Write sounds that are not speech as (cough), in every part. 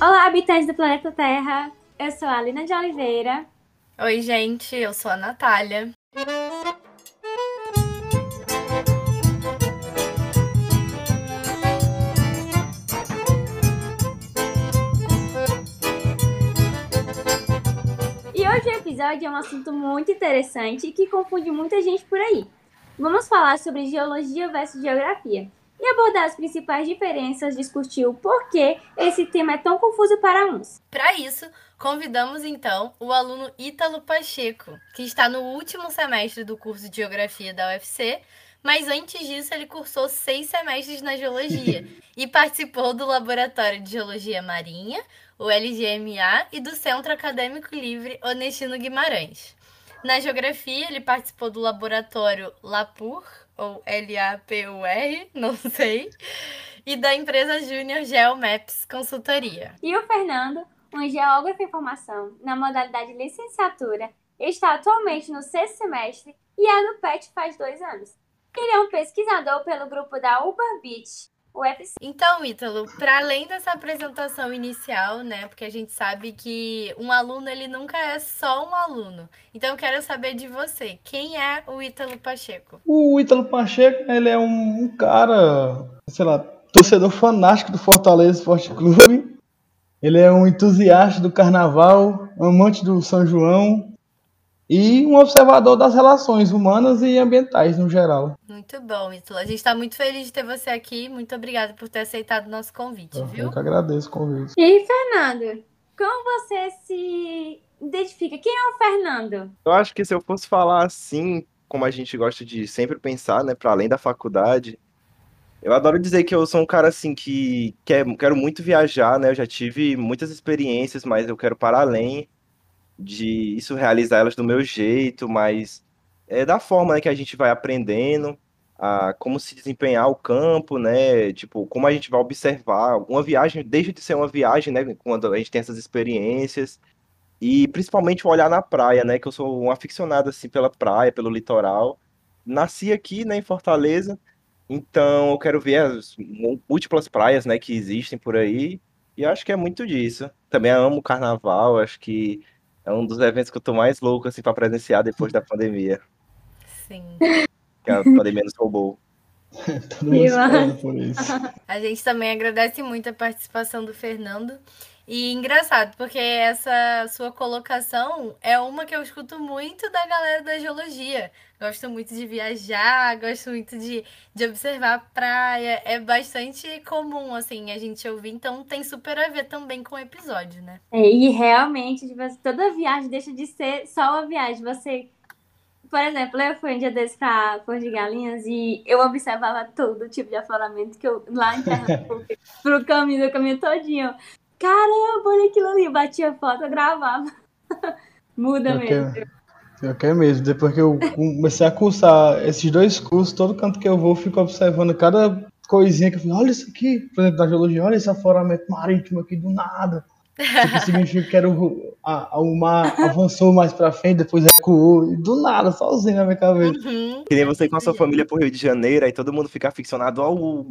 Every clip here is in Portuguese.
Olá, habitantes do planeta Terra. Eu sou a Alina de Oliveira. Oi, gente, eu sou a Natália. Episódio é um assunto muito interessante e que confunde muita gente por aí. Vamos falar sobre geologia versus geografia e abordar as principais diferenças, discutir o porquê esse tema é tão confuso para uns. Para isso, convidamos então o aluno Ítalo Pacheco, que está no último semestre do curso de Geografia da UFC, mas antes disso ele cursou seis semestres na Geologia (laughs) e participou do Laboratório de Geologia Marinha, o LGMA, e do Centro Acadêmico Livre Onestino Guimarães. Na Geografia, ele participou do Laboratório LAPUR, ou L-A-P-U-R, (laughs) não sei, e da empresa Junior Geomaps Consultoria. E o Fernando, um geógrafo em formação na modalidade licenciatura, está atualmente no sexto semestre e é no PET faz dois anos. Ele é um pesquisador pelo grupo da Uber Beach, UFC. Então, Ítalo, para além dessa apresentação inicial, né, porque a gente sabe que um aluno ele nunca é só um aluno. Então, eu quero saber de você, quem é o Ítalo Pacheco? O Ítalo Pacheco, ele é um, um cara, sei lá, torcedor fanático do Fortaleza Esporte Clube. Ele é um entusiasta do carnaval, amante do São João e um observador das relações humanas e ambientais no geral. Muito bom, Ítalo. A gente está muito feliz de ter você aqui. Muito obrigada por ter aceitado o nosso convite, Eu viu? que agradeço o convite. E aí, Fernando, como você se identifica? Quem é o Fernando? Eu acho que se eu fosse falar assim, como a gente gosta de sempre pensar, né, para além da faculdade, eu adoro dizer que eu sou um cara assim que quer, quero muito viajar, né? Eu já tive muitas experiências, mas eu quero para além de isso realizar elas do meu jeito, mas é da forma, né, que a gente vai aprendendo a como se desempenhar o campo, né? Tipo, como a gente vai observar uma viagem, deixa de ser uma viagem, né, quando a gente tem essas experiências. E principalmente o olhar na praia, né? Que eu sou um aficionado assim pela praia, pelo litoral. Nasci aqui, né, em Fortaleza, então eu quero ver as múltiplas praias, né, que existem por aí. E acho que é muito disso. Também amo o carnaval, acho que é um dos eventos que eu tô mais louco assim para presenciar depois da pandemia, Sim. que a pandemia nos roubou. Todo mundo por isso. (laughs) A gente também agradece muito a participação do Fernando. E engraçado, porque essa sua colocação é uma que eu escuto muito da galera da geologia. Gosto muito de viajar, gosto muito de, de observar a praia. É bastante comum, assim, a gente ouvir. Então tem super a ver também com o episódio, né? É, e realmente, tipo, assim, toda viagem deixa de ser só uma viagem. Você, por exemplo, eu fui um dia desses pra Porto de Galinhas e eu observava todo tipo de afloramento que eu lá em Pernambuco, (laughs) pro caminho, do caminho todinho. Caramba, olha aquilo ali, batia foto, eu gravava. (laughs) Muda Eu mesmo. quero, eu quero mesmo. Depois que eu comecei a cursar esses dois cursos, todo canto que eu vou, eu fico observando cada coisinha que eu fico, olha isso aqui, por exemplo, da geologia, olha esse afloramento marítimo aqui do nada. Isso significa que era o, a- o mar avançou mais pra frente, depois recuou, e do nada, sozinho na minha cabeça. Uhum. Que nem você com a sua família pro Rio de Janeiro, aí todo mundo fica aficionado ao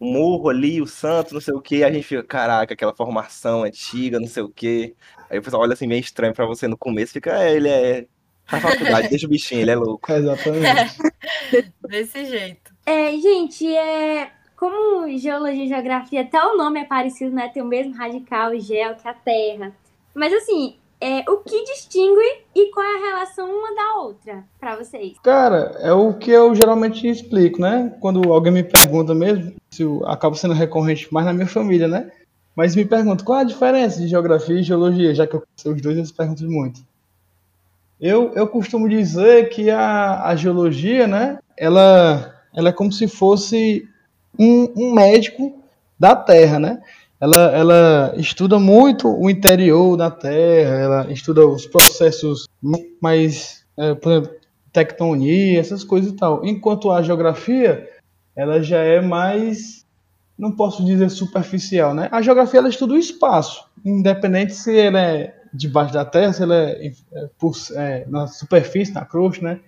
o morro ali, o santo, não sei o quê, aí a gente fica, caraca, aquela formação antiga, não sei o quê. Aí o pessoal olha assim meio estranho pra você no começo, fica, é, ele é na faculdade, (laughs) deixa o bichinho, ele é louco. Exatamente. Desse jeito. É, gente, é, como geologia e geografia, até o nome é parecido, né? Tem o mesmo radical gel que a Terra. Mas assim, é, o que distingue e qual é a relação uma da outra pra vocês? Cara, é o que eu geralmente explico, né? Quando alguém me pergunta mesmo, se eu acabo sendo recorrente mais na minha família, né? Mas me pergunta qual é a diferença de geografia e geologia, já que eu sei os dois, eles perguntam muito. Eu, eu costumo dizer que a, a geologia, né? Ela, ela é como se fosse um, um médico da Terra, né? Ela, ela estuda muito o interior da Terra, ela estuda os processos mais, é, por exemplo, tectonia, essas coisas e tal. Enquanto a geografia, ela já é mais, não posso dizer superficial, né? A geografia ela estuda o espaço, independente se ela é debaixo da terra, se ela é, é, por, é, na superfície, na crosta, né?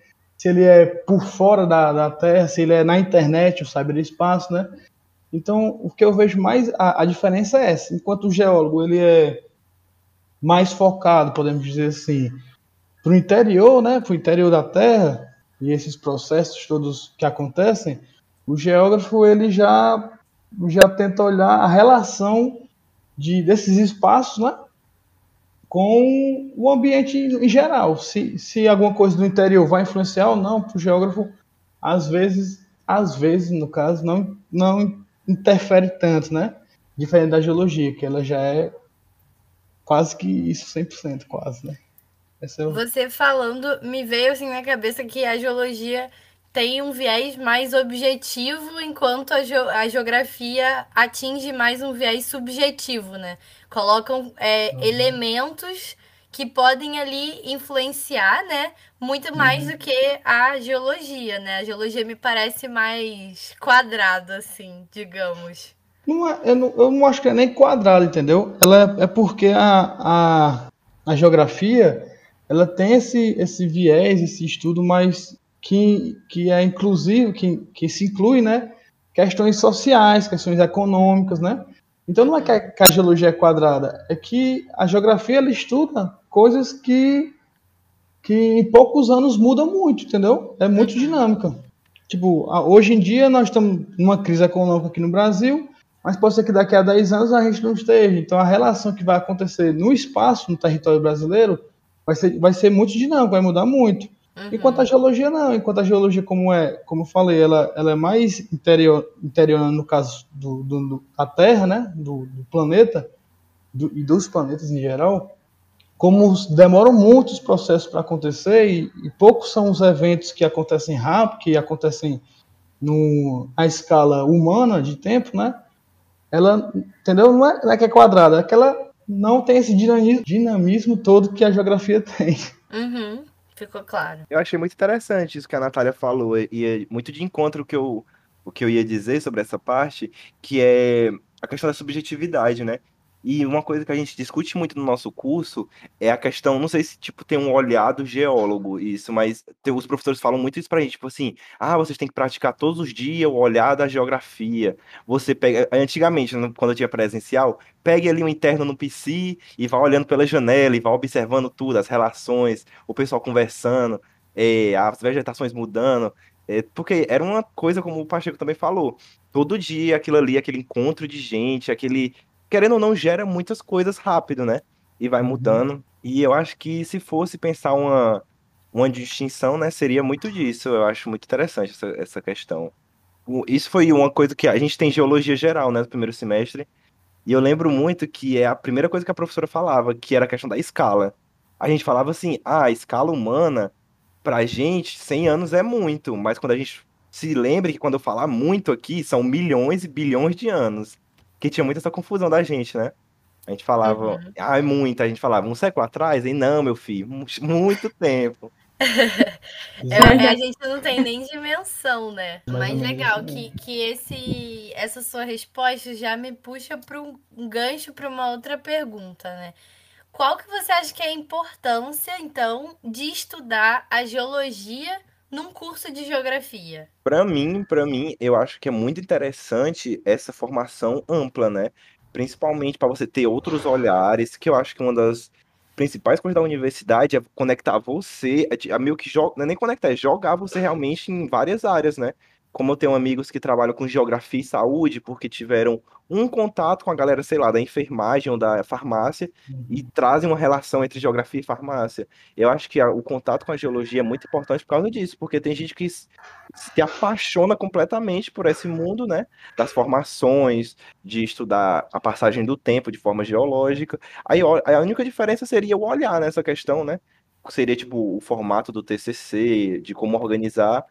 se ele é por fora da, da Terra, se ele é na internet, o cyberespaço, né? Então, o que eu vejo mais, a, a diferença é essa. Enquanto o geólogo, ele é mais focado, podemos dizer assim, para o interior, né, para o interior da Terra, e esses processos todos que acontecem, o geógrafo ele já, já tenta olhar a relação de, desses espaços né, com o ambiente em geral. Se, se alguma coisa do interior vai influenciar ou não, para o geógrafo, às vezes, às vezes, no caso, não, não interfere tanto, né? Diferente da geologia, que ela já é quase que isso 100%, quase, né? É o... Você falando, me veio assim na cabeça que a geologia tem um viés mais objetivo, enquanto a, ge a geografia atinge mais um viés subjetivo, né? Colocam é, uhum. elementos que podem ali influenciar, né? Muito mais uhum. do que a geologia, né? A geologia me parece mais quadrada, assim, digamos. Não é, eu, não, eu não acho que é nem quadrado, entendeu? Ela é, é porque a, a, a geografia ela tem esse, esse viés, esse estudo mais que, que é inclusivo, que, que se inclui, né? Questões sociais, questões econômicas, né? Então não é que a, geologia é quadrada, é que a geografia ela estuda coisas que, que em poucos anos mudam muito, entendeu? É muito dinâmica. Tipo, hoje em dia nós estamos numa crise econômica aqui no Brasil, mas pode ser que daqui a 10 anos a gente não esteja. Então a relação que vai acontecer no espaço, no território brasileiro, vai ser, vai ser muito dinâmico, vai mudar muito. Uhum. Enquanto a geologia não, enquanto a geologia, como é, como eu falei, ela, ela é mais interior, interior no caso do, do, do da Terra, né, do, do planeta do, e dos planetas em geral, como demoram muitos processos para acontecer e, e, poucos são os eventos que acontecem rápido, que acontecem no, na escala humana de tempo, né? Ela, entendeu? Não é, não é que é quadrada, é que ela não tem esse dinamismo, dinamismo todo que a geografia tem. Uhum, ficou claro. Eu achei muito interessante isso que a Natália falou, e é muito de encontro que eu, o que eu ia dizer sobre essa parte, que é a questão da subjetividade, né? E uma coisa que a gente discute muito no nosso curso é a questão, não sei se tipo tem um olhar do geólogo isso, mas tem, os professores falam muito isso pra gente, tipo assim, ah, vocês têm que praticar todos os dias o olhar da geografia. Você pega, antigamente, quando eu tinha presencial, pegue ali um interno no PC e vá olhando pela janela e vá observando tudo, as relações, o pessoal conversando, é, as vegetações mudando. É, porque era uma coisa, como o Pacheco também falou, todo dia aquilo ali, aquele encontro de gente, aquele querendo ou não, gera muitas coisas rápido, né? E vai uhum. mudando. E eu acho que se fosse pensar uma, uma distinção, né, seria muito disso. Eu acho muito interessante essa, essa questão. Isso foi uma coisa que a gente tem geologia geral, né, no primeiro semestre. E eu lembro muito que é a primeira coisa que a professora falava, que era a questão da escala. A gente falava assim, ah, a escala humana, pra gente, 100 anos é muito, mas quando a gente se lembra que quando eu falar muito aqui, são milhões e bilhões de anos que tinha muita essa confusão da gente, né? A gente falava, uhum. ah, é muita, a gente falava, um século atrás? E não, meu filho, (laughs) muito tempo. (laughs) é, a gente não tem nem dimensão, né? Mas legal que, que esse, essa sua resposta já me puxa para um, um gancho para uma outra pergunta, né? Qual que você acha que é a importância, então, de estudar a geologia num curso de geografia? Para mim, para mim, eu acho que é muito interessante essa formação ampla, né? Principalmente para você ter outros olhares, que eu acho que uma das principais coisas da universidade é conectar você, é, é meio que não é nem conectar, é jogar você realmente em várias áreas, né? Como eu tenho amigos que trabalham com geografia e saúde, porque tiveram um contato com a galera, sei lá, da enfermagem ou da farmácia uhum. e trazem uma relação entre geografia e farmácia. Eu acho que a, o contato com a geologia é muito importante por causa disso, porque tem gente que se apaixona completamente por esse mundo, né, das formações, de estudar a passagem do tempo de forma geológica. Aí a única diferença seria o olhar nessa questão, né? Seria tipo o formato do TCC, de como organizar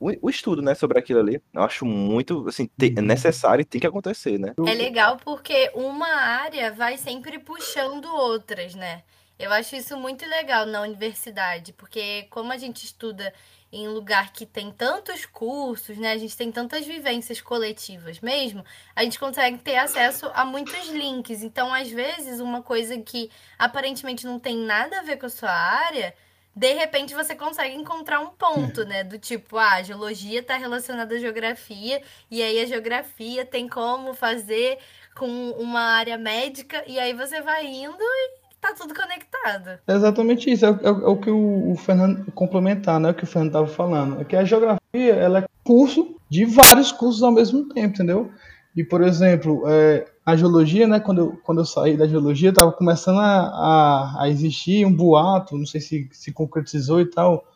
o, o, estudo, né, sobre aquilo ali. Eu acho muito, assim, te, é necessário e tem que acontecer, né? É legal porque uma área vai sempre puxando outras, né? Eu acho isso muito legal na universidade, porque como a gente estuda em lugar que tem tantos cursos, né? A gente tem tantas vivências coletivas mesmo, a gente consegue ter acesso a muitos links. Então, às vezes, uma coisa que aparentemente não tem nada a ver com a sua área de repente você consegue encontrar um ponto, né? Do tipo, ah, a geologia está relacionada à geografia, e aí a geografia tem como fazer com uma área médica, e aí você vai indo e tá tudo conectado. É exatamente isso, é, é, é o que o, o, Fernando complementar, né? O que o Fernando estava falando. É que a geografia ela é curso de vários cursos ao mesmo tempo, entendeu? E, por exemplo, é, a geologia, né, quando eu, quando eu saí da geologia, estava começando a, a, a, existir um boato, não sei se se concretizou e tal,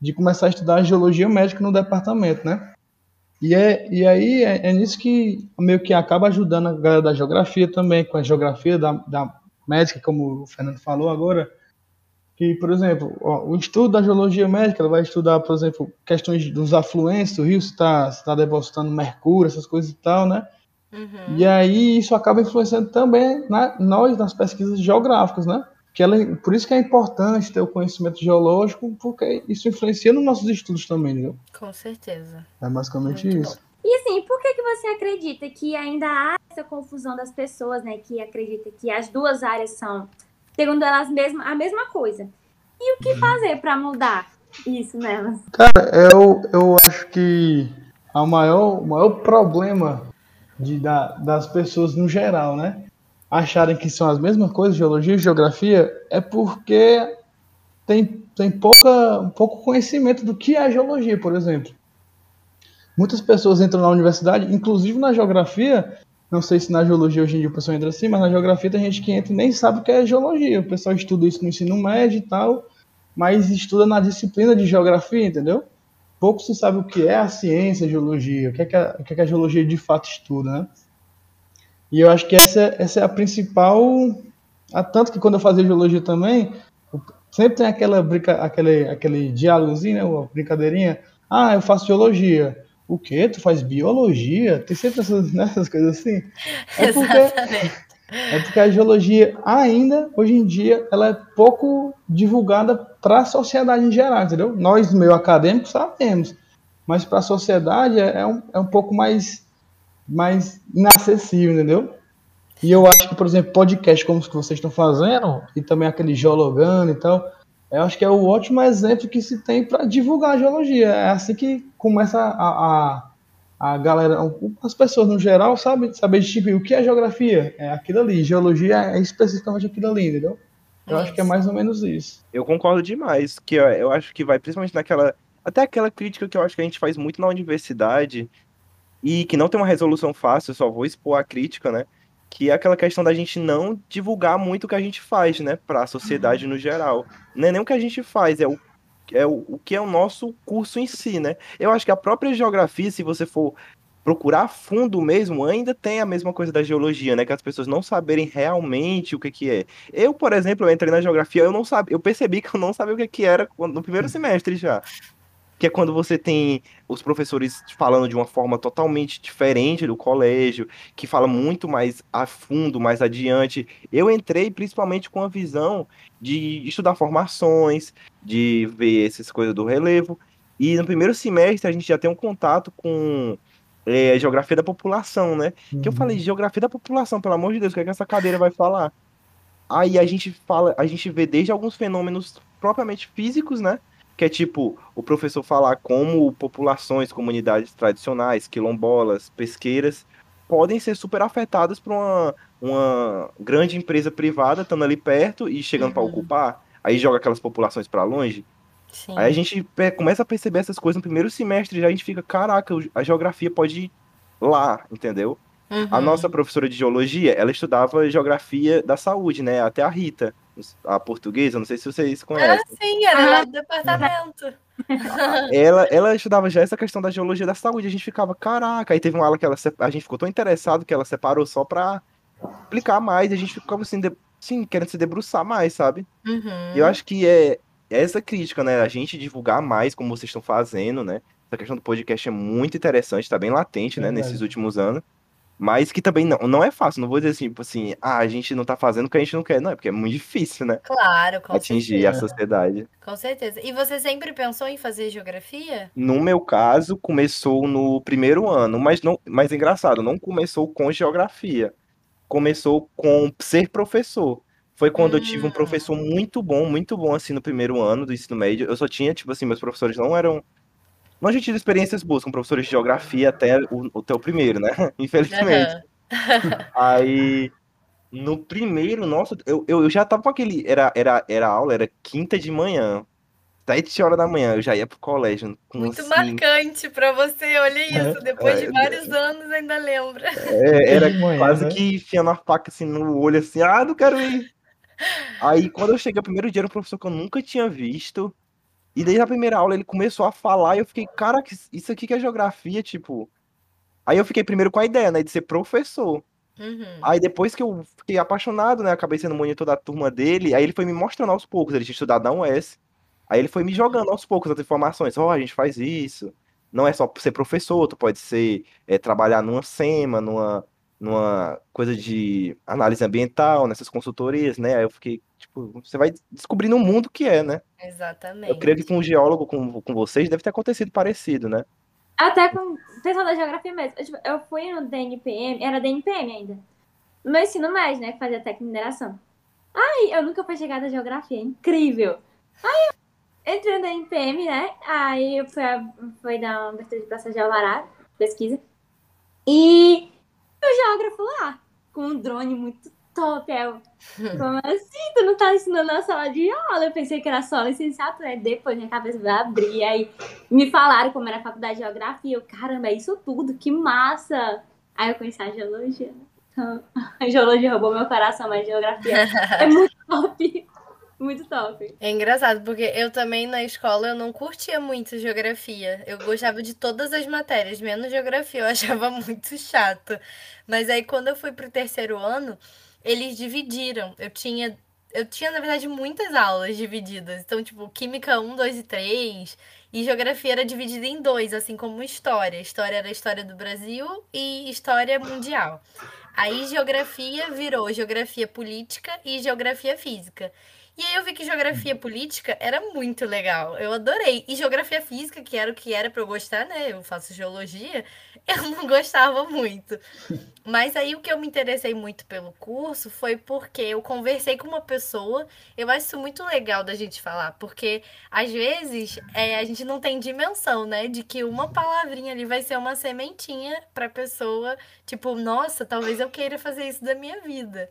de começar a estudar geologia médica no departamento, né? E, é, e aí é, é nisso que meio que acaba ajudando a galera da geografia também, com a geografia da, da médica, como o Fernando falou agora, que, por exemplo, ó, o estudo da geologia médica, vai estudar, por exemplo, questões dos afluentes do rio, se está tá depositando mercúrio, essas coisas e tal, né? Uhum. E aí isso acaba influenciando também na, nós nas pesquisas geográficas, né? Que ela, por isso que é importante ter o conhecimento geológico, porque isso influencia nos nossos estudos também, entendeu? Com certeza. É basicamente Muito isso. Bom. E assim, por que, que você acredita que ainda há essa confusão das pessoas, né? Que acredita que as duas áreas são, segundo elas mesmas, a mesma coisa. E o que uhum. fazer para mudar isso nelas? Cara, eu, eu acho que a maior, o maior problema de, da, das pessoas no geral, né? Acharem que são as mesmas coisas, geologia e geografia, é porque tem, tem pouca, pouco conhecimento do que é geologia, por exemplo. Muitas pessoas entram na universidade, inclusive na geografia, não sei se na geologia hoje em dia o pessoal entra assim, mas na geografia tem gente que entra e nem sabe o que é geologia. O pessoal estuda isso no ensino médio e tal, mas estuda na disciplina de geografia, entendeu? Pouco se sabe o que é a ciência, a geologia, o que é que a, que é que a geologia de fato estuda, né? E eu acho que essa, essa é a principal. Tanto que quando eu fazia geologia também, sempre tem aquela brinca, aquele, aquele diálogozinho, né, uma brincadeirinha. Ah, eu faço geologia. O quê? Tu faz biologia? Tem sempre essas, (laughs) né, essas coisas assim. É porque. É porque a geologia ainda, hoje em dia, ela é pouco divulgada para a sociedade em geral, entendeu? Nós, meio acadêmicos, sabemos, mas para a sociedade é, é, um, é um pouco mais, mais inacessível, entendeu? E eu acho que, por exemplo, podcast como os que vocês estão fazendo, e também aquele geologando e tal, eu acho que é o ótimo exemplo que se tem para divulgar a geologia. É assim que começa a, a a galera, as pessoas no geral, sabem saber distinguir o que é geografia, é aquilo ali, geologia é especificamente aquilo ali, entendeu? Eu acho que é mais ou menos isso. Eu concordo demais, que eu, eu acho que vai principalmente naquela, até aquela crítica que eu acho que a gente faz muito na universidade e que não tem uma resolução fácil, eu só vou expor a crítica, né? Que é aquela questão da gente não divulgar muito o que a gente faz, né, para a sociedade no geral. Não é nem o que a gente faz, é o é o, o que é o nosso curso em si, né? Eu acho que a própria geografia, se você for procurar fundo mesmo, ainda tem a mesma coisa da geologia, né? Que as pessoas não saberem realmente o que que é. Eu, por exemplo, eu entrei na geografia, eu não sabia, eu percebi que eu não sabia o que que era no primeiro semestre já que é quando você tem os professores falando de uma forma totalmente diferente do colégio, que fala muito mais a fundo, mais adiante. Eu entrei principalmente com a visão de estudar formações, de ver essas coisas do relevo. E no primeiro semestre a gente já tem um contato com é, geografia da população, né? Uhum. Que eu falei, uhum. geografia da população, pelo amor de Deus, o que, é que essa cadeira vai falar? Aí a gente fala, a gente vê desde alguns fenômenos propriamente físicos, né? Que é tipo o professor falar como populações, comunidades tradicionais, quilombolas, pesqueiras, podem ser super afetadas por uma, uma grande empresa privada estando ali perto e chegando uhum. para ocupar, aí joga aquelas populações para longe. Sim. Aí a gente começa a perceber essas coisas no primeiro semestre, já a gente fica, caraca, a geografia pode ir lá, entendeu? Uhum. A nossa professora de geologia, ela estudava geografia da saúde, né? Até a Rita a portuguesa, não sei se vocês conhecem. Ah, sim, era lá do departamento. (laughs) ela, ela estudava já essa questão da geologia da saúde, a gente ficava, caraca, aí teve uma aula que ela, a gente ficou tão interessado que ela separou só pra explicar mais, e a gente ficava assim, de, sim, querendo se debruçar mais, sabe? Uhum. E eu acho que é, é essa crítica, né, a gente divulgar mais como vocês estão fazendo, né, essa questão do podcast é muito interessante, tá bem latente, né, nesses últimos anos. Mas que também não, não é fácil, não vou dizer assim, tipo assim, ah, a gente não tá fazendo o que a gente não quer, não, é porque é muito difícil, né? Claro, com Atingir certeza. a sociedade. Com certeza. E você sempre pensou em fazer geografia? No meu caso, começou no primeiro ano, mas não, mas é engraçado, não começou com geografia. Começou com ser professor. foi quando eu tive um Hum. professor muito bom, muito bom, assim, no primeiro ano do ensino médio. Eu só tinha, tipo assim, meus professores não eram. Não tinha tido experiências boas com professores de geografia até o, até o primeiro, né? (laughs) Infelizmente. Aham. (laughs) Aí, no primeiro, nossa, eu, eu eu já tava com aquele. Era, era, era aula, era quinta de manhã. Sete horas da manhã, eu já ia pro colégio. Com Muito cinco. marcante pra você, olha isso. Depois de É, vários anos ainda lembra. É, era De manhã, quase né? que enfiando a faca assim no olho, assim, ah, não quero ir. (laughs) Aí quando eu cheguei o primeiro dia, era um professor que eu nunca tinha visto. E desde a primeira aula ele começou a falar e eu fiquei, cara, isso aqui que é geografia, tipo. Aí eu fiquei primeiro com a ideia, né, de ser professor. Uhum. Aí depois que eu fiquei apaixonado, né, acabei sendo monitor da turma dele, aí ele foi me mostrando aos poucos, ele tinha estudado na UES. Aí ele foi me jogando aos poucos as informações. Ó, a gente faz isso. Não é só ser professor, tu pode ser é, trabalhar numa SEMA, numa, numa coisa de análise ambiental, nessas consultorias, né? Aí eu fiquei, tipo, você vai descobrindo o mundo que é, né? Exatamente. Eu creio que com um geólogo com, com vocês deve ter acontecido parecido, né? Até com o pessoal da geografia mesmo. Eu, tipo, eu fui no DNPM, era DNPM ainda. No meu ensino médio, né? Que fazia técnica de mineração. Ai, eu nunca fui chegada à geografia, é incrível. Aí eu entrei no DNPM, né? Aí eu fui, fui dar uma abertura de processo de alvará, pesquisa. E o geógrafo lá, com um drone muito top. Eu, (laughs) como assim? Tu não tá ensinando na sala de aula? Eu pensei que era só licenciatura. Aí depois minha cabeça vai abrir. Aí me falaram como era a faculdade de geografia. Eu, caramba, é isso tudo, que massa! Aí eu conheci a geologia. né? Então, (laughs) a geologia roubou meu coração, mas geografia é muito (laughs) top. Muito top. É engraçado, porque eu também na escola eu não curtia muito geografia. Eu gostava de todas as matérias, menos geografia. Eu (laughs) achava muito chato. Mas aí quando eu fui pro terceiro ano, eles dividiram. Eu tinha, eu tinha, na verdade, muitas aulas divididas. Então, tipo, Química 1, 2 e 3. E geografia era dividida em dois, assim como história. História era história do Brasil e história mundial. Aí geografia virou geografia política e geografia física. E aí eu vi que geografia política era muito legal. Eu adorei. E geografia física, que era o que era pra eu gostar, né? Eu faço geologia, (laughs) eu não gostava muito. Mas aí o que eu me interessei muito pelo curso foi porque eu conversei com uma pessoa. Eu acho isso muito legal da gente falar, porque às vezes é, a gente não tem dimensão, né? De que uma palavrinha ali vai ser uma sementinha pra pessoa, tipo, nossa, talvez eu queira fazer isso da minha vida.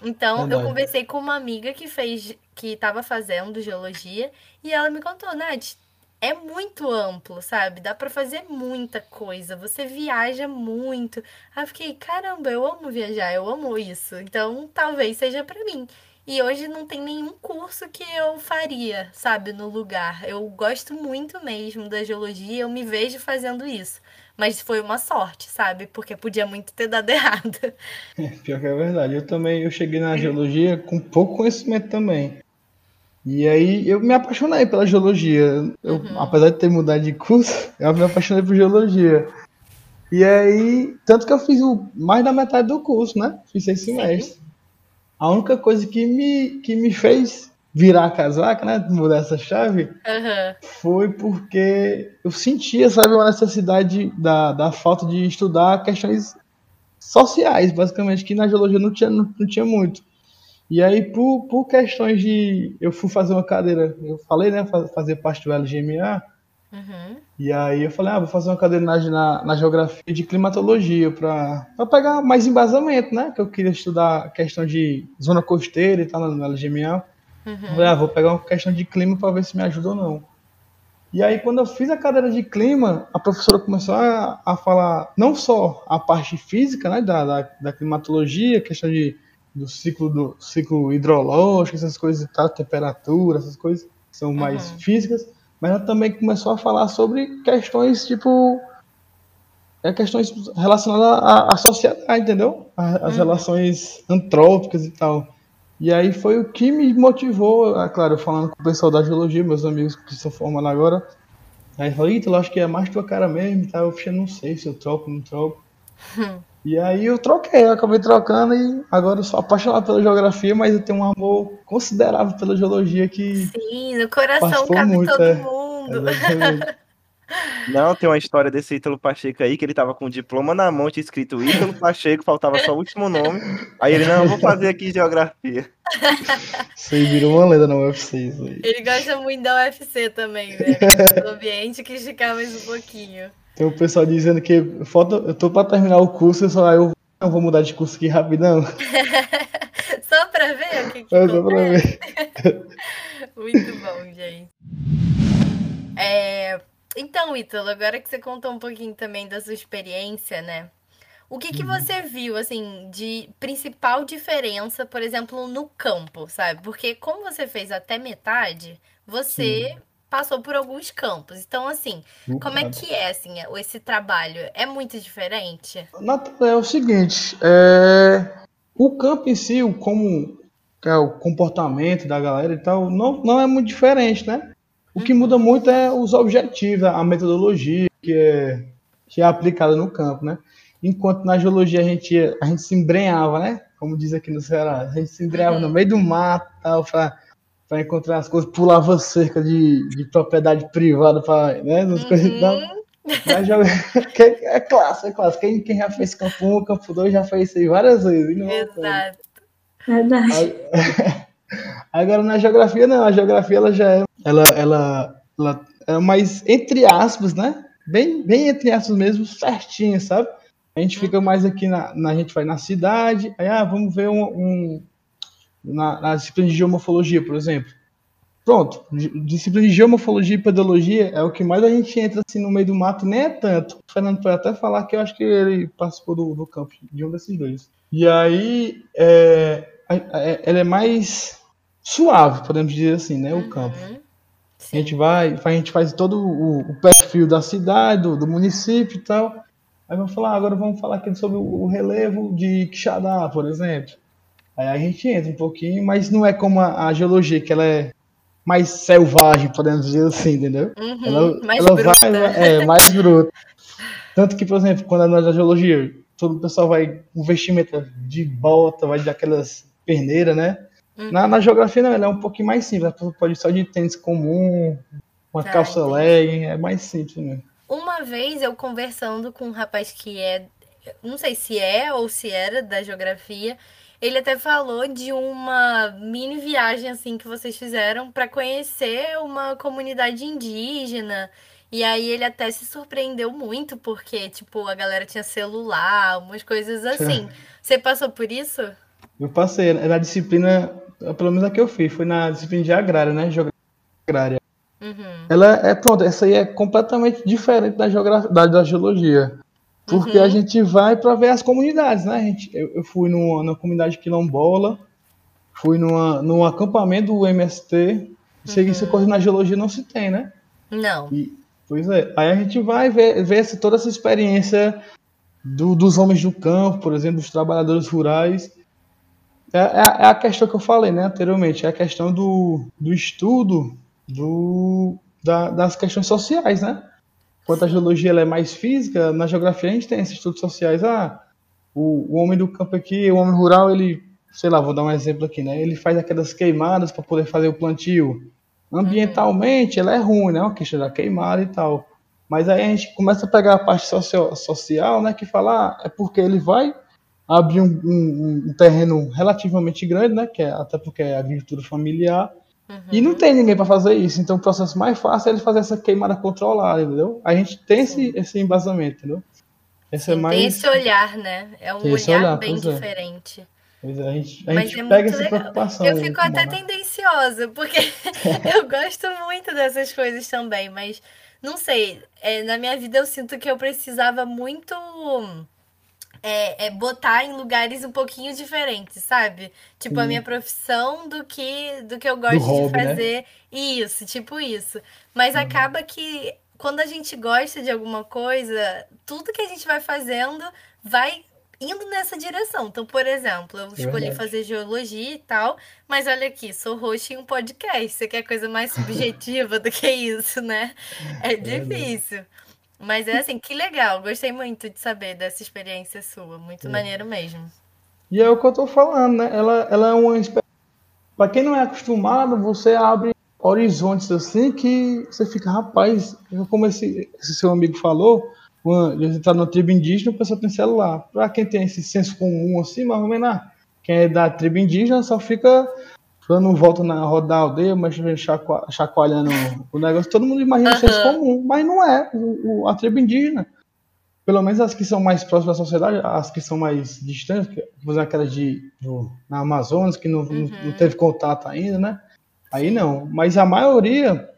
Então, eu conversei com uma amiga que fez, que estava fazendo geologia, e ela me contou, Nath, é muito amplo, sabe? Dá pra fazer muita coisa. Você viaja muito. Aí eu fiquei, caramba, eu amo viajar, eu amo isso. Então, talvez seja pra mim. E hoje não tem nenhum curso que eu faria, sabe, no lugar. Eu gosto muito mesmo da geologia, eu me vejo fazendo isso. Mas foi uma sorte, sabe? Porque podia muito ter dado errado. Pior que é verdade. Eu também eu cheguei na geologia com pouco conhecimento também. E aí eu me apaixonei pela geologia. Eu, Uhum. Apesar de ter mudado de curso, (laughs) eu me apaixonei por geologia. E aí, tanto que eu fiz o, mais da metade do curso, né? Fiz seis semestres. A única coisa que me, que me fez virar a casaca, né? Mudar essa chave, Aham. foi porque eu sentia, sabe, uma necessidade da, da falta de estudar questões sociais, basicamente, que na geologia não tinha, não, não tinha muito. E aí, por, por questões de. Eu fui fazer uma cadeira, eu falei, né, fa- fazer parte do LGMA, Uhum. e aí eu falei, ah, vou fazer uma cadeira na, na, na geografia de climatologia, para pegar mais embasamento, né, que eu queria estudar questão de zona costeira e tal, no LGMA. Falei, ah, vou pegar uma questão de clima para ver se me ajuda ou não. E aí, quando eu fiz a cadeira de clima, a professora começou a, a falar não só a parte física, né, da, da, da climatologia, questão de, do ciclo do ciclo hidrológico, essas coisas tal, temperatura, essas coisas que são mais Uhum. físicas, mas ela também começou a falar sobre questões tipo é, questões relacionadas à, à sociedade, entendeu? As Uhum. relações antrópicas e tal. E aí foi o que me motivou, é claro, falando com o pessoal da geologia, meus amigos que estão formando agora. Aí eu falei, Ítalo, acho que é mais tua cara mesmo tal. Eu falei, não sei se eu troco ou não troco. (laughs) E aí eu troquei, eu acabei trocando e agora eu sou apaixonado pela geografia, mas eu tenho um amor considerável pela geologia que. Sim, no coração cabe muito, todo é. mundo. Exatamente. (laughs) Não, tem uma história desse Ítalo Pacheco aí, que ele tava com o diploma na mão, tinha escrito Ítalo Pacheco, faltava só o último nome. Aí ele, não, eu vou fazer aqui geografia. Isso aí virou uma lenda na UFC. Isso aí. Ele gosta muito da UFC também, né? Do ambiente que esticar mais um pouquinho. Tem o pessoal dizendo que falta, eu tô pra terminar o curso, eu só eu não vou mudar de curso aqui rapidão. (laughs) Só pra ver o que, que É só pra ver. (laughs) Muito bom, gente. É, Então, Ítalo, agora que você contou um pouquinho também da sua experiência, né? O que que você viu, assim, de principal diferença, por exemplo, no campo, sabe? Porque como você fez até metade, você passou por alguns campos. Então, assim, como é que é, assim, esse trabalho? É muito diferente? É o seguinte, é, o campo em si, como é o comportamento da galera e tal, não, não é muito diferente, né? O que muda muito é os objetivos, a metodologia que é, que é aplicada no campo, né? Enquanto na geologia a gente, a gente se embrenhava, né? Como diz aqui no Ceará, a gente se embrenhava no meio do mato tal, pra, pra encontrar as coisas, pulava cerca de, de propriedade privada, pra, né? Essas coisas tal. Uhum. Mas já- (laughs) é clássico, é clássico. Quem, quem já fez campo 1, campo 2 já fez isso aí várias vezes. não. Exato. Verdade. (laughs) Agora na geografia não, a geografia ela já é, ela, ela, ela é mais entre aspas, né? Bem, bem entre aspas mesmo, certinho, sabe? A gente fica mais aqui na, na- a gente vai na cidade, aí ah, vamos ver um, um- na, na disciplina de geomorfologia, por exemplo. Pronto, di- disciplina de geomorfologia e pedologia é o que mais a gente entra assim no meio do mato, nem é tanto. O Fernando pode até falar que eu acho que ele participou do, do campo de um desses dois. E aí, é, a- ela é mais suave, podemos dizer assim, né? O campo. Uhum. A Sim. gente vai, a gente faz todo o, o perfil da cidade, do, do município e tal. Aí vamos falar, agora vamos falar aqui sobre o, o relevo de Quixadá, por exemplo. Aí a gente entra um pouquinho, mas não é como a, a geologia, que ela é mais selvagem, podemos dizer assim, entendeu? Uhum. Ela, Mais ela bruta. vai, é, mais bruta. Tanto que, por exemplo, quando é na geologia, todo o pessoal vai com vestimenta de bota, vai daquelas perneiras, né? Uhum. Na, na geografia não, ela é um pouquinho mais simples. A pessoa pode ir só de tênis comum, uma Ah, calça entendi. legging, é mais simples mesmo. Uma vez eu conversando com um rapaz que é, não sei se é ou se era da geografia, ele até falou de uma mini viagem assim que vocês fizeram para conhecer uma comunidade indígena. E aí ele até se surpreendeu muito porque, tipo, a galera tinha celular, umas coisas assim. Você passou por isso? Eu passei, na disciplina, pelo menos a que eu fiz, foi na disciplina de agrária, né? Geografia agrária. Uhum. Ela é, pronto, essa aí é completamente diferente da, geografia, da, da geologia. Porque Uhum. a gente vai para ver as comunidades, né? A gente, eu, eu fui numa, numa comunidade quilombola, fui numa, num acampamento do MST. Isso, aí, isso coisa na geologia não se tem, né? Não. Pois é. Aí a gente vai ver, ver essa- toda essa experiência do- dos homens do campo, por exemplo, dos trabalhadores rurais. É, é a- é a questão que eu falei né, anteriormente, é a questão do, do estudo do, da- das questões sociais, né? Enquanto a geologia ela é mais física, na geografia a gente tem esses estudos sociais. Ah, o, o homem do campo aqui, o homem rural, ele, sei lá, vou dar um exemplo aqui, né? Ele faz aquelas queimadas para poder fazer o plantio. Ambientalmente, ela é ruim, né? Uma questão da queimada e tal. Mas aí a gente começa a pegar a parte socio- social, né? Que fala, ah, é porque ele vai abrir um, um- um terreno relativamente grande, né? Que é, até porque é agricultura familiar. E não tem ninguém para fazer isso. Então o processo mais fácil é ele fazer essa queimada controlada, entendeu? A gente tem esse, esse embasamento, entendeu? Esse é Tem mais. esse olhar, né? É um Tem olhar olhar, bem é. diferente. É, a gente, a Mas gente é pega muito essa legal. preocupação. Eu fico até tendenciosa, porque (laughs) eu gosto muito dessas coisas também, mas não sei, é, na minha vida eu sinto que eu precisava muito é, é, botar em lugares um pouquinho diferentes, sabe? Tipo, a Sim. minha profissão do que do que eu gosto de né? fazer. Isso, tipo isso. Mas acaba que quando a gente gosta de alguma coisa, tudo que a gente vai fazendo vai indo nessa direção. Então, por exemplo, eu escolhi verdade. fazer geologia e tal, mas olha aqui, sou host em um podcast. Você quer coisa mais subjetiva do que isso, né? É difícil. Mas é assim, que legal. Gostei muito de saber dessa experiência sua. Muito maneiro mesmo. E é o que eu tô falando, né? Ela, ela é uma. Pra quem não é acostumado, você abre horizontes assim que você fica, rapaz, como esse, esse seu amigo falou, uma, ele tá numa tribo indígena, o pessoal tem celular. Pra quem tem esse senso comum assim, mais ou menos, ah, quem é da tribo indígena só fica dando volta na roda da aldeia, mas chacoalhando, chacoalhando o negócio. Todo mundo imagina uhum. isso comum, mas não é. O, o, a tribo indígena, pelo menos as que são mais próximas da sociedade, as que são mais distantes, por exemplo, aquelas de, do, na Amazonas, que não, uhum. não, teve contato ainda, né? Aí não. Mas a maioria,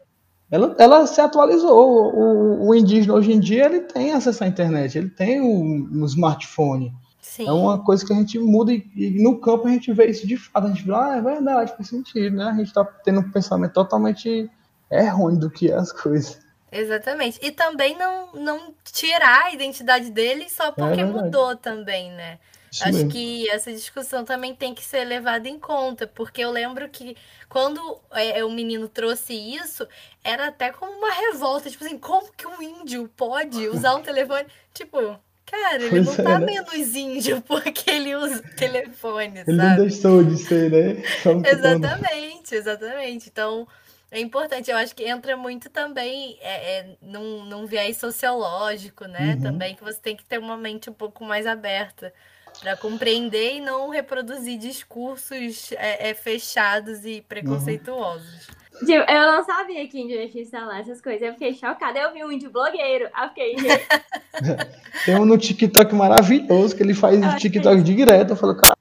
ela, ela se atualizou. O, o, indígena hoje em dia, ele tem acesso à internet, ele tem um, um smartphone. Sim. É uma coisa que a gente muda e, e, no campo a gente vê isso de fato. A gente vê, ah, é verdade, faz sentido, né? A gente tá tendo um pensamento totalmente errôneo do que é as coisas. Exatamente. E também não, não tirar a identidade dele só porque é mudou também, né? Isso Acho mesmo. que essa discussão também tem que ser levada em conta, porque eu lembro que quando é, o menino trouxe isso, era até como uma revolta, tipo assim, como que um índio pode usar um telefone? Tipo, Cara, ele pois não tá é, né? menos índio (laughs) porque ele usa o telefone, ele sabe? não deixou de ser, né? (laughs) exatamente, exatamente. Então, é importante. Eu acho que entra muito também é, é, num, num viés sociológico, né? Uhum. Também que você tem que ter uma mente um pouco mais aberta para compreender e não reproduzir discursos é, é fechados e preconceituosos. Uhum. Tipo, eu não sabia que índio ia instalar essas coisas. Eu fiquei chocada. Eu vi um índio blogueiro. Aí fiquei. (laughs) Tem um no TikTok maravilhoso que ele faz o TikTok direto. Eu falo, cara.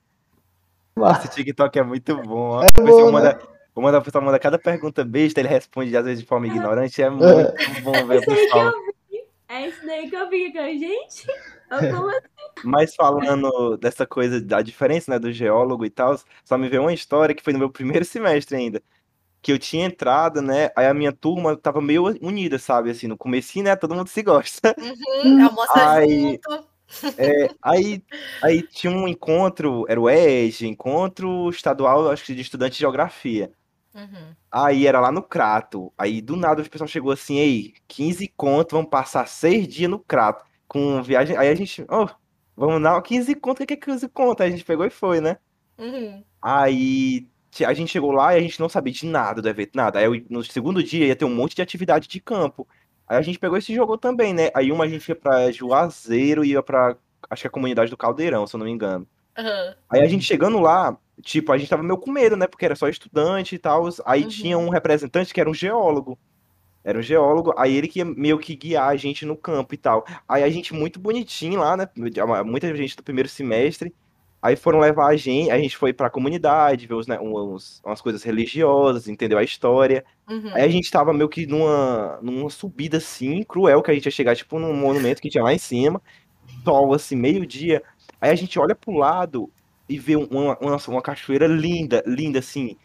Esse TikTok é muito bom. É bom né? manda, manda, a pessoa manda cada pergunta besta, ele responde às vezes de forma ignorante. É muito é. bom ver o pessoal. É isso daí que eu vi, gente. Como assim? Mas falando dessa coisa da diferença, né, do geólogo e tal, só me veio uma história que foi no meu primeiro semestre ainda que eu tinha entrado, né? Aí a minha turma tava meio unida, sabe? Assim, no começo, né? Todo mundo se gosta. Uhum, almoça aí, junto. É, aí, aí tinha um encontro, era o EG, encontro estadual, acho que de estudante de geografia. Uhum. Aí era lá no Crato. Aí do nada o pessoal chegou assim, ei, 15 conto, vamos passar seis dias no Crato. Com viagem. Aí a gente, oh, vamos dar 15 conto, o que é 15 conto? Aí a gente pegou e foi, né? Uhum. Aí a gente chegou lá e a gente não sabia de nada do evento, nada. Aí no segundo dia ia ter um monte de atividade de campo. Aí a gente pegou esse jogo também, né? Aí uma a gente ia pra Juazeiro e ia pra, acho que a comunidade do Caldeirão, se eu não me engano. Uhum. Aí a gente chegando lá, tipo, a gente tava meio com medo, né? Porque era só estudante e tal. Aí uhum. tinha um representante que era um geólogo. Era um geólogo, aí ele que ia meio que guiar a gente no campo e tal. Aí a gente muito bonitinho lá, né? Muita gente do primeiro semestre. Aí foram levar a gente, a gente foi pra comunidade, ver os, né, uns, umas coisas religiosas, entendeu a história. Uhum. Aí a gente tava meio que numa, numa subida assim, cruel, que a gente ia chegar tipo num monumento que tinha lá em cima, sol assim, meio-dia. Aí a gente olha pro lado e vê uma, uma, uma cachoeira linda, linda assim,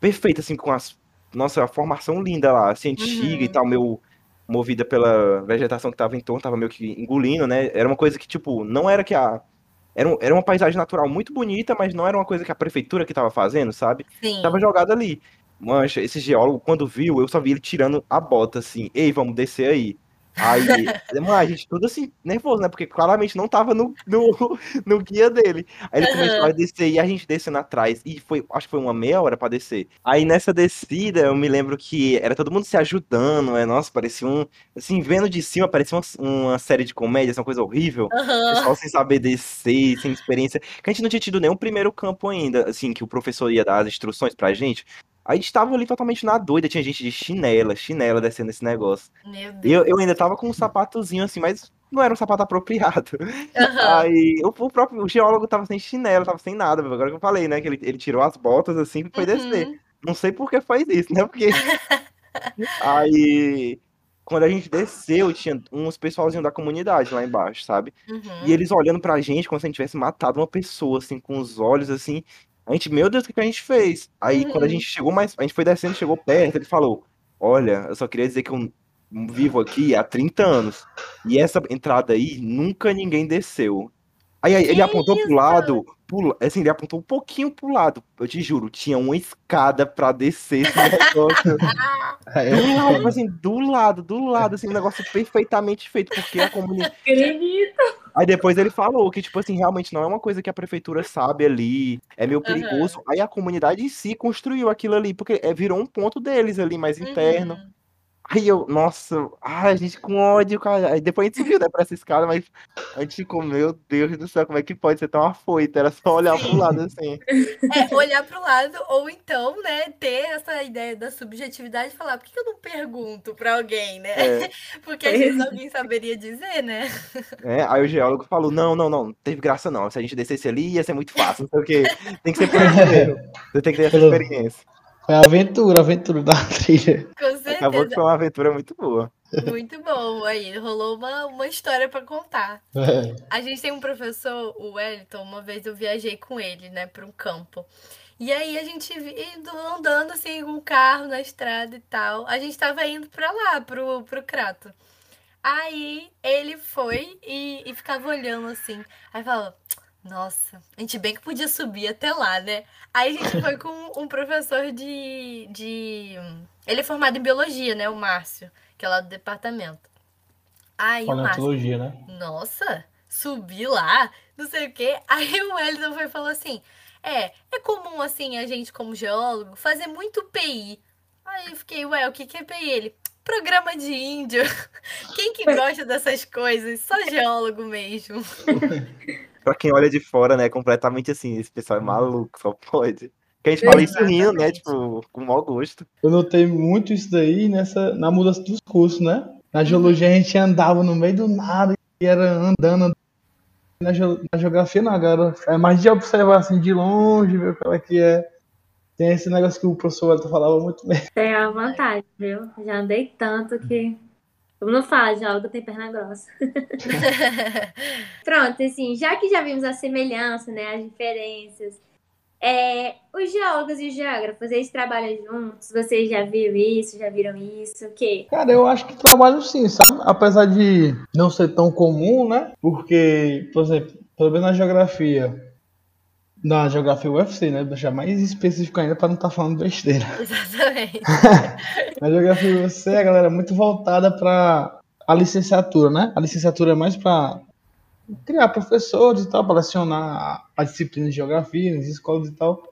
perfeita assim, com as. Nossa, a formação linda lá, assim, antiga uhum. e tal, meio movida pela vegetação que tava em torno, tava meio que engolindo, né? Era uma coisa que, tipo, não era que a era, um, era uma paisagem natural muito bonita, mas não era uma coisa que a prefeitura que estava fazendo, sabe? Sim. Tava jogada ali. Mancha, esse geólogo, quando viu, eu só vi ele tirando a bota assim. Ei, vamos descer aí. Aí, a gente tudo assim, nervoso, né? Porque claramente não tava no, no, (laughs) no guia dele. Aí ele começou a descer e a gente descendo atrás. E foi, acho que foi uma meia hora pra descer. Aí nessa descida, eu me lembro que era todo mundo se ajudando, né? Nossa, parecia um. Assim, vendo de cima, parecia uma, uma série de comédias, uma coisa horrível. Uhum. Pessoal sem saber descer, sem experiência. Que a gente não tinha tido nenhum primeiro campo ainda, assim, que o professor ia dar as instruções pra gente. Aí estavam ali totalmente na doida, tinha gente de chinela, chinela descendo esse negócio. Meu Deus. Eu, eu ainda tava com um sapatozinho assim, mas não era um sapato apropriado. Uhum. Aí o, o, próprio o geólogo tava sem chinelo, tava sem nada. Agora que eu falei, né? Que ele, ele tirou as botas assim e foi uhum. descer. Não sei por que faz isso, né? Porque. (laughs) Aí. Quando a gente desceu, tinha uns pessoalzinho da comunidade lá embaixo, sabe? Uhum. E eles olhando pra gente como se a gente tivesse matado uma pessoa, assim, com os olhos, assim. A gente, meu Deus, o que a gente fez? Aí, uhum. quando a gente chegou mais, a gente foi descendo, chegou perto, ele falou: Olha, eu só queria dizer que eu vivo aqui há 30 anos. E essa entrada aí, nunca ninguém desceu. Aí, aí ele apontou isso? pro lado, pro, assim, ele apontou um pouquinho pro lado. Eu te juro, tinha uma escada pra descer esse (laughs) negócio. (laughs) É, do lado, tipo assim, do lado, do lado, assim, um negócio perfeitamente feito, porque a comunidade. Acredito! Aí depois ele falou que, tipo assim, realmente não é uma coisa que a prefeitura sabe ali, é meio perigoso. Uhum. Aí a comunidade em si construiu aquilo ali, porque é, virou um ponto deles ali, mais interno. Uhum. Aí eu, nossa, ai, a gente com ódio, cara. Aí depois a gente subiu, né, pra essa escada, mas a gente ficou, meu Deus do céu, como é que pode ser tão afoito? Era só olhar pro lado assim. É, olhar pro lado, ou então, né, ter essa ideia da subjetividade e falar, por que eu não pergunto pra alguém, né? É. (laughs) Porque às vezes alguém (laughs) saberia dizer, né? É, aí o geólogo falou: não, não, não, não teve graça não. Se a gente descesse ali, ia ser muito fácil, não sei o quê. Tem que ser por primeiro. Você tem que ter essa experiência. Foi a aventura, a aventura da (laughs) trilha. Com Acabou que certeza. foi uma aventura muito boa. Muito bom. Aí rolou uma, uma história pra contar. É. A gente tem um professor, o Wellington, uma vez eu viajei com ele, né, para um campo. E aí a gente indo, andando assim com o carro na estrada e tal. A gente tava indo pra lá, pro, pro Crato. Aí ele foi e, e ficava olhando assim. Aí falou, nossa, a gente bem que podia subir até lá, né? Aí a gente (laughs) foi com um professor de, de. Ele é formado em biologia, né? O Márcio, que é lá do departamento. Aí o Márcio. Paleontologia, né? Nossa, subi lá, não sei o quê. Aí o Wellington foi e falou assim: É, é comum assim a gente, como geólogo, fazer muito PI. Aí eu fiquei, ué, o que, que é PI? Ele, programa de índio. (laughs) Quem que gosta dessas coisas? Só geólogo mesmo. (laughs) Pra quem olha de fora, né, completamente assim, esse pessoal é maluco, só pode. Que a gente fala isso rindo, né, tipo, com mau gosto. Eu notei muito isso daí nessa, na mudança dos cursos, né? Na geologia a gente andava no meio do nada e era andando. andando. Na, geo- na geografia não, agora é mais de observar assim de longe, ver como é que é. Tem esse negócio que o professor falava muito bem. Tem a vantagem, viu? Já andei tanto que. Todo mundo fala, geólogo tem perna grossa. (laughs) Pronto, assim, já que já vimos a semelhança, né, as diferenças, é, os geólogos e os geógrafos, eles trabalham juntos? Vocês já viram isso? Já viram isso? O quê? Cara, eu acho que trabalho sim, sabe? Apesar de não ser tão comum, né? Porque, por exemplo, pelo menos na geografia, na geografia UFC, né? Deixar mais específico ainda para não estar falando besteira. (laughs) Exatamente. (laughs) Na geografia UFC, a galera é muito voltada para a licenciatura, né? A licenciatura é mais para criar professores e tal, para lecionar a disciplina de geografia nas escolas e tal.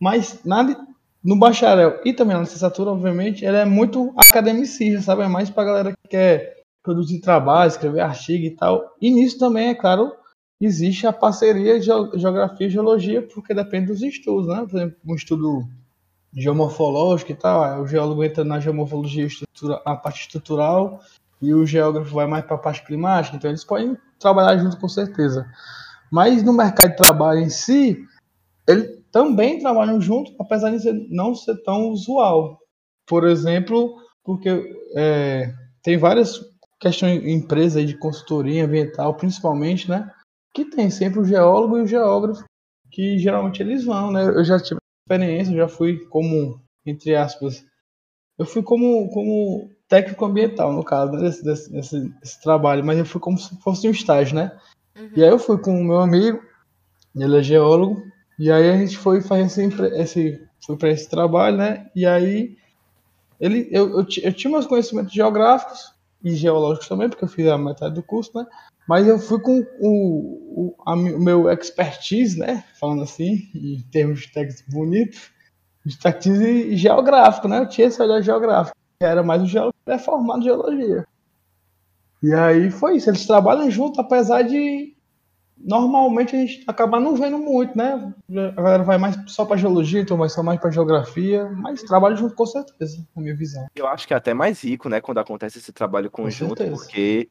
Mas na, no bacharel e também na licenciatura, obviamente, ela é muito academicista, sabe? É mais para galera que quer produzir trabalho, escrever artigo e tal. E nisso também, é claro, existe a parceria de geo- geografia e geologia, porque depende dos estudos, né? Por exemplo, um estudo geomorfológico e tal, o geólogo entra na geomorfologia estrutura, a parte estrutural e o geógrafo vai mais para a parte climática, então eles podem trabalhar junto com certeza. Mas no mercado de trabalho em si, eles também trabalham junto, apesar de não ser tão usual. Por exemplo, porque é, tem várias questões, empresas de consultoria ambiental, principalmente, né? Que tem sempre o geólogo e o geógrafo, que geralmente eles vão, né? Eu já tive experiência, já fui como, entre aspas, eu fui como, como técnico ambiental, no caso, né, desse, desse, trabalho, mas eu fui como se fosse um estágio, né? Uhum. E aí eu fui com o meu amigo, ele é geólogo, e aí a gente foi fazer esse, empre- esse foi para esse trabalho, né? E aí ele, eu, eu, eu tinha meus conhecimentos geográficos e geológicos também, porque eu fiz a metade do curso, né? Mas eu fui com o, o, a o meu expertise, né? Falando assim, em termos técnicos bonitos, expertise geográfico, né? Eu tinha esse olhar geográfico, que era mais o geólogo é formado em geologia. E aí foi isso, eles trabalham junto, apesar de normalmente a gente acaba não vendo muito, né? A galera vai mais só para geologia, então vai só mais para geografia, mas trabalham junto com certeza, na minha visão. Eu acho que é até mais rico, né, quando acontece esse trabalho conjunto, porque,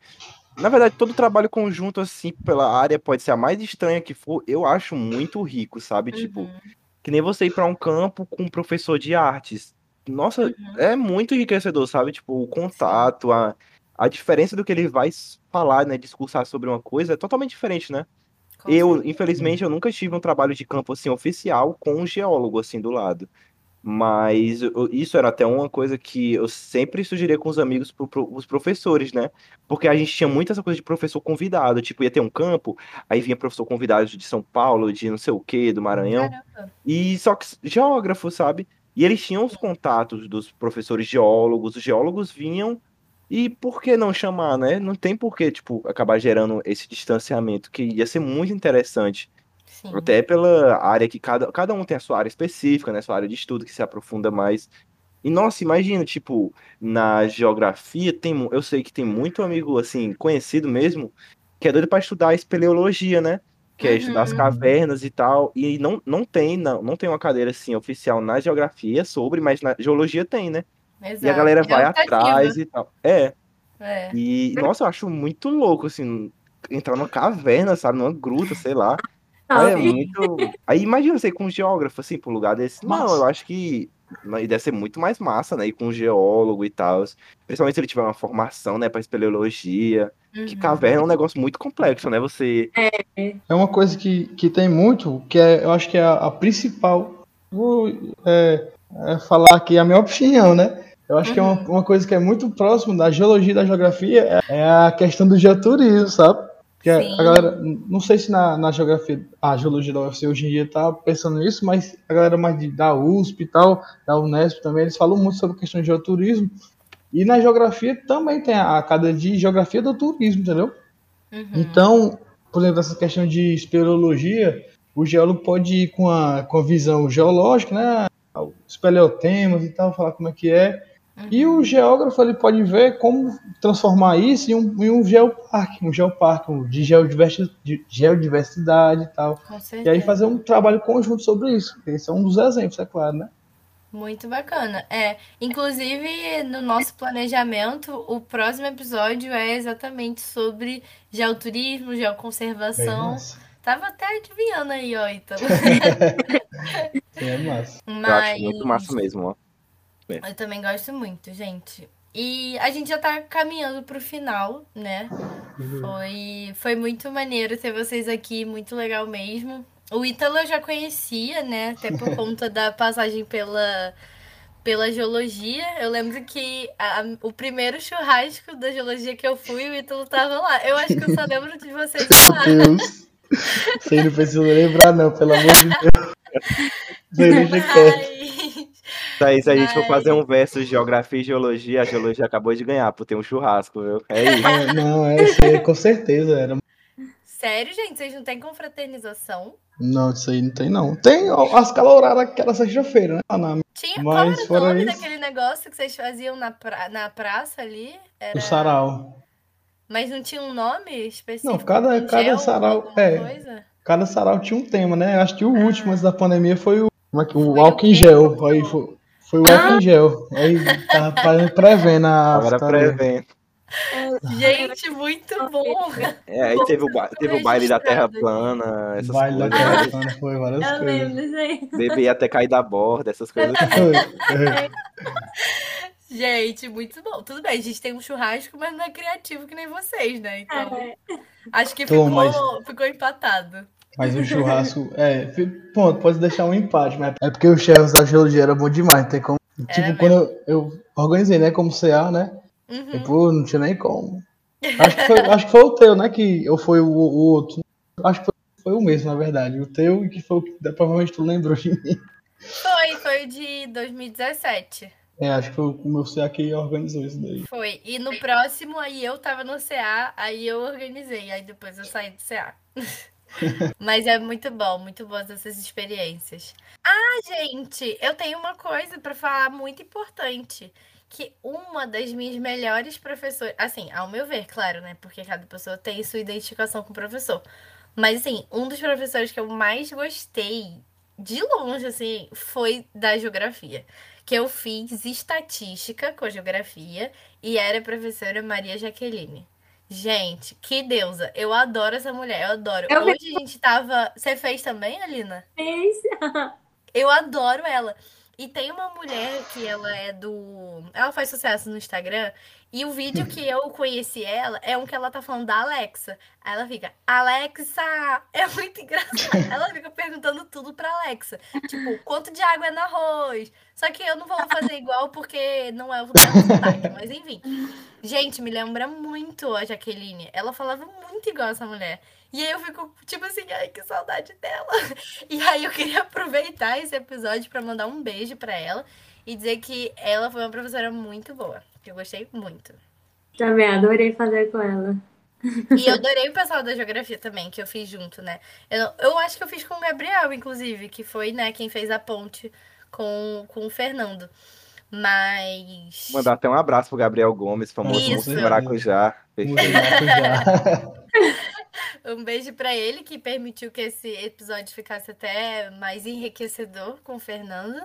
na verdade, todo trabalho conjunto, assim, pela área, pode ser a mais estranha que for, eu acho muito rico, sabe? Tipo, Uhum. que nem você ir para um campo com um professor de artes. Nossa, é muito enriquecedor, sabe? Tipo, o contato, a, a diferença do que ele vai falar, né, discursar sobre uma coisa é totalmente diferente, né? Com Eu, certeza. infelizmente, eu nunca tive um trabalho de campo assim oficial com um geólogo assim do lado. Mas eu- isso era até uma coisa que eu sempre sugeria com os amigos, pro, pro, os professores, né? Porque a gente tinha muito essa coisa de professor convidado. Tipo, ia ter um campo, aí vinha professor convidado de São Paulo, de não sei o quê, do Maranhão. Caramba. E só que geógrafo, sabe? E eles tinham os contatos dos professores geólogos, os geólogos vinham, e por que não chamar, né? Não tem por que, tipo, acabar gerando esse distanciamento, que ia ser muito interessante. Sim. Até pela área que cada, cada um tem a sua área específica, né? Sua área de estudo que se aprofunda mais. E nossa, imagina, tipo, na geografia tem, eu sei que tem muito amigo assim, conhecido mesmo, que é doido pra estudar espeleologia, né? Que é estudar as Uhum. cavernas e tal, e não, não tem, não, não tem uma cadeira assim oficial na geografia sobre, mas na geologia tem, né? Exato. E a galera É vai atrás e tal. É, É. e nossa, eu acho muito louco assim, entrar numa caverna, sabe, numa gruta, sei lá. Aí é muito. Aí imagina você ir com um geógrafo, assim, pra um lugar desse. Não, Massa. eu acho que deve ser muito mais massa, né? Ir com um geólogo e tal. Principalmente se ele tiver uma formação, né, pra espeleologia. Que Uhum. caverna é um negócio muito complexo, né? Você. É uma coisa que, que tem muito, que é, eu acho que é a, a principal. Vou é, é falar aqui a minha opinião, né? Eu acho que é uma, uma coisa que é muito próximo da geologia e da geografia, é, é a questão do geoturismo, sabe? Que a, Sim. a galera, não sei se na, na geografia, a geologia da UFC hoje em dia tá pensando nisso, mas a galera mais de, da USP e tal, da Unesp também, eles falam muito sobre a questão de geoturismo. E na geografia também tem a cadeira de geografia do turismo, entendeu? Uhum. Então, por exemplo, essa questão de espeleologia, o geólogo pode ir com a, com a visão geológica, né? Os paleotemas e tal, falar como é que é. E o geógrafo ele pode ver como transformar isso em um, em um geoparque, um geoparque um de, geodiversi- de geodiversidade e tal. Com E aí fazer um trabalho conjunto sobre isso. Esse é um dos exemplos, é claro, né? Muito bacana. É, inclusive no nosso planejamento, o próximo episódio é exatamente sobre geoturismo, geoconservação. massa. Tava até adivinhando aí, ó, Ítalo. (laughs) (laughs) Sim, é massa. Eu Mas acho muito massa mesmo, ó. Eu também gosto muito, gente. E a gente já tá caminhando pro final, né? Foi, foi muito maneiro ter vocês aqui, muito legal mesmo. O Ítalo eu já conhecia, né? Até por (laughs) conta da passagem pela, pela geologia. Eu lembro que a- o primeiro churrasco da geologia que eu fui, o Ítalo tava lá. Eu acho que eu só lembro de vocês lá. Meu Deus. Você não precisa lembrar, não, pelo amor de Deus. (laughs) Você quieto. Mas, Aí, se a gente for fazer um versus geografia e geologia, a geologia acabou de ganhar, por ter um churrasco, viu? É (laughs) isso. É, não, é isso aí, com certeza era. sério, gente, vocês não têm confraternização? Não, isso aí não tem, não. Tem ó, as caloradas aquela sexta-feira, né? Na- Tinha, Mas qual era o nome isso- daquele negócio que vocês faziam na, pra- na praça ali? Era... O sarau. Mas não tinha um nome específico? Não, cada- Um cada gel, sarau- é. coisa? Cada sarau tinha um tema, né? Acho que o último antes da pandemia foi o, é que- o Foi o álcool em gel. Aí foi, foi o álcool em gel. Aí tava fazendo- prevendo a Agora prevendo. Gente, muito bom! É, aí teve o, ba- teve o baile da terra plana, essas Baile da coisas. Terra Plana, foi várias Eu coisas. lembro. Bebê até cair da borda, essas coisas. Foi, é. (laughs) Gente, muito bom. Tudo bem, a gente tem um churrasco, mas não é criativo que nem vocês, né? Então, É. acho que Tô, ficou, mas- ficou empatado. Mas o churrasco, é, ponto, pode deixar um empate, mas é porque os chefes da geologia era bom demais, não tem como. Tipo, Era quando eu, eu organizei, né, como CA, né? Uhum. E, pô, não tinha nem como. Acho que foi, acho que foi o teu, né? Que, ou foi o, o outro. Acho que foi, foi o mesmo, na verdade. O teu e que foi o que provavelmente tu lembrou de mim. Foi, foi o de 2017. É, acho que foi o meu CA que organizou isso daí. Foi. E no próximo, aí eu tava no CA, aí eu organizei, aí depois eu saí do CA. (laughs) (laughs) Mas é muito bom, muito boas essas experiências. Ah, gente, eu tenho uma coisa pra falar muito importante. Que uma das minhas melhores professoras, assim, ao meu ver, claro, né? Porque cada pessoa tem sua identificação com o professor. Mas, assim, um dos professores que eu mais gostei, de longe, assim, foi da geografia. Que eu fiz estatística com geografia e era a professora Maria Jaqueline. Gente, que deusa. Eu adoro essa mulher, eu adoro. Eu Hoje a gente tava. Você fez também, Alina? Fez. (laughs) Eu adoro ela. E tem uma mulher que ela é do. Ela faz sucesso no Instagram. E o vídeo que eu conheci ela é um que ela tá falando da Alexa. Aí ela fica, Alexa! (laughs) É muito engraçado. Ela fica perguntando tudo pra Alexa. Tipo, quanto de água é no arroz? Só que eu não vou fazer igual porque não é o sotaque. Mas enfim. Gente, me lembra muito a Jaqueline. Ela falava muito igual essa mulher. E aí eu fico, tipo assim, ai, que saudade dela. (laughs) E aí eu queria aproveitar esse episódio pra mandar um beijo pra ela e dizer que ela foi uma professora muito boa, que eu gostei muito. Também adorei fazer com ela. E eu adorei o pessoal da geografia também, que eu fiz junto, né? Eu, eu acho que eu fiz com o Gabriel, inclusive, que foi, né, quem fez a ponte com, com o Fernando. Mas. Mandar até um abraço pro Gabriel Gomes, famoso Isso. maracujá. Muito maracujá. (laughs) Um beijo pra ele que permitiu que esse episódio ficasse até mais enriquecedor com o Fernando.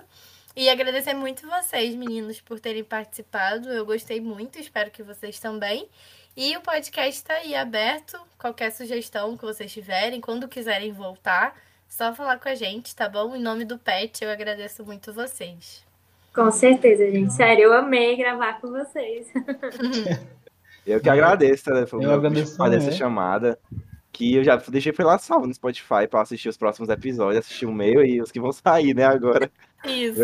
E agradecer muito vocês, meninos, por terem participado. Eu gostei muito, espero que vocês também. E o podcast está aí aberto. Qualquer sugestão que vocês tiverem, quando quiserem voltar, só falar com a gente, tá bom? Em nome do Pet, eu agradeço muito vocês. Com certeza, gente. Sério, eu amei gravar com vocês. (laughs) (laughs) Eu que agradeço, né? Foi Eu agradeço fazer essa chamada. Que eu já deixei foi lá salvo no Spotify pra assistir os próximos episódios, assistir o meu e os que vão sair, né, agora. Isso.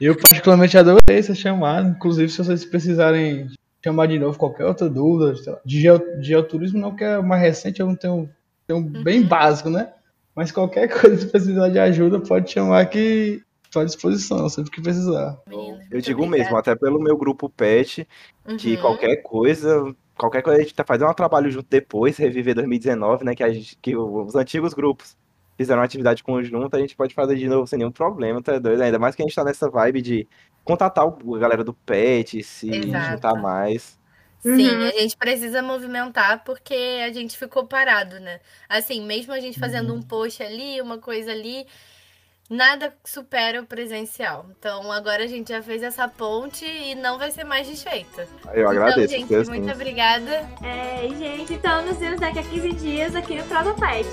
Eu particularmente adorei essa chamada. Inclusive, se vocês precisarem chamar de novo qualquer outra dúvida, de, geo, de geoturismo não, que é mais recente, eu não tenho, tenho bem básico, né? Mas qualquer (laughs) coisa, se precisar de ajuda, pode chamar que estou à disposição, sempre que precisar. Eu digo obrigada. mesmo, até pelo meu grupo Pet, que Uhum. qualquer coisa, qualquer coisa a gente tá fazendo um trabalho junto depois, reviver 2019, né? Que, a gente, que os antigos grupos fizeram uma atividade conjunta, a gente pode fazer de novo sem nenhum problema, tá doido? Ainda mais que a gente tá nessa vibe de contatar o- a galera do Pet, se Exato. juntar mais. Sim, Uhum. a gente precisa movimentar porque a gente ficou parado, né? Assim, mesmo a gente fazendo um post ali, uma coisa ali, nada supera o presencial. Então agora a gente já fez essa ponte e não vai ser mais desfeita. Eu agradeço, então, gente, Deus muito sim. obrigada. É, gente, então nos vemos daqui a 15 dias aqui no Prova Pet.